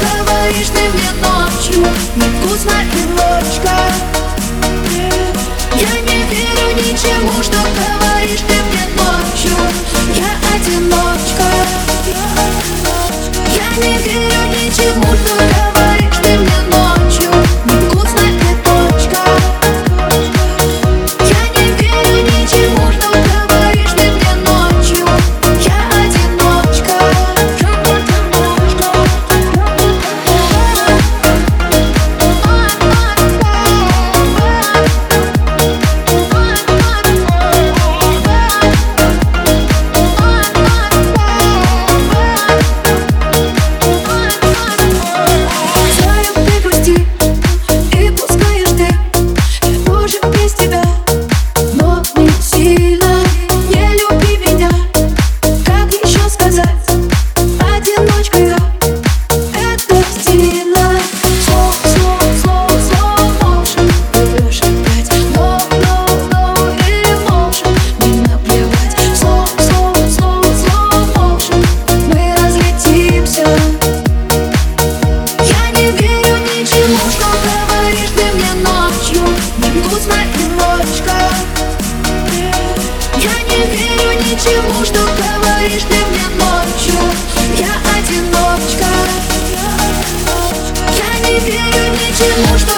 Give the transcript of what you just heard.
говоришь ты мне ночью Невкусная пилочка Я не верю ничему, что говоришь ты мне ночью. Я одиночка. Я не верю ничему, что ничему, что говоришь ты мне ночью? Я одиночка. Я не верю ничему, что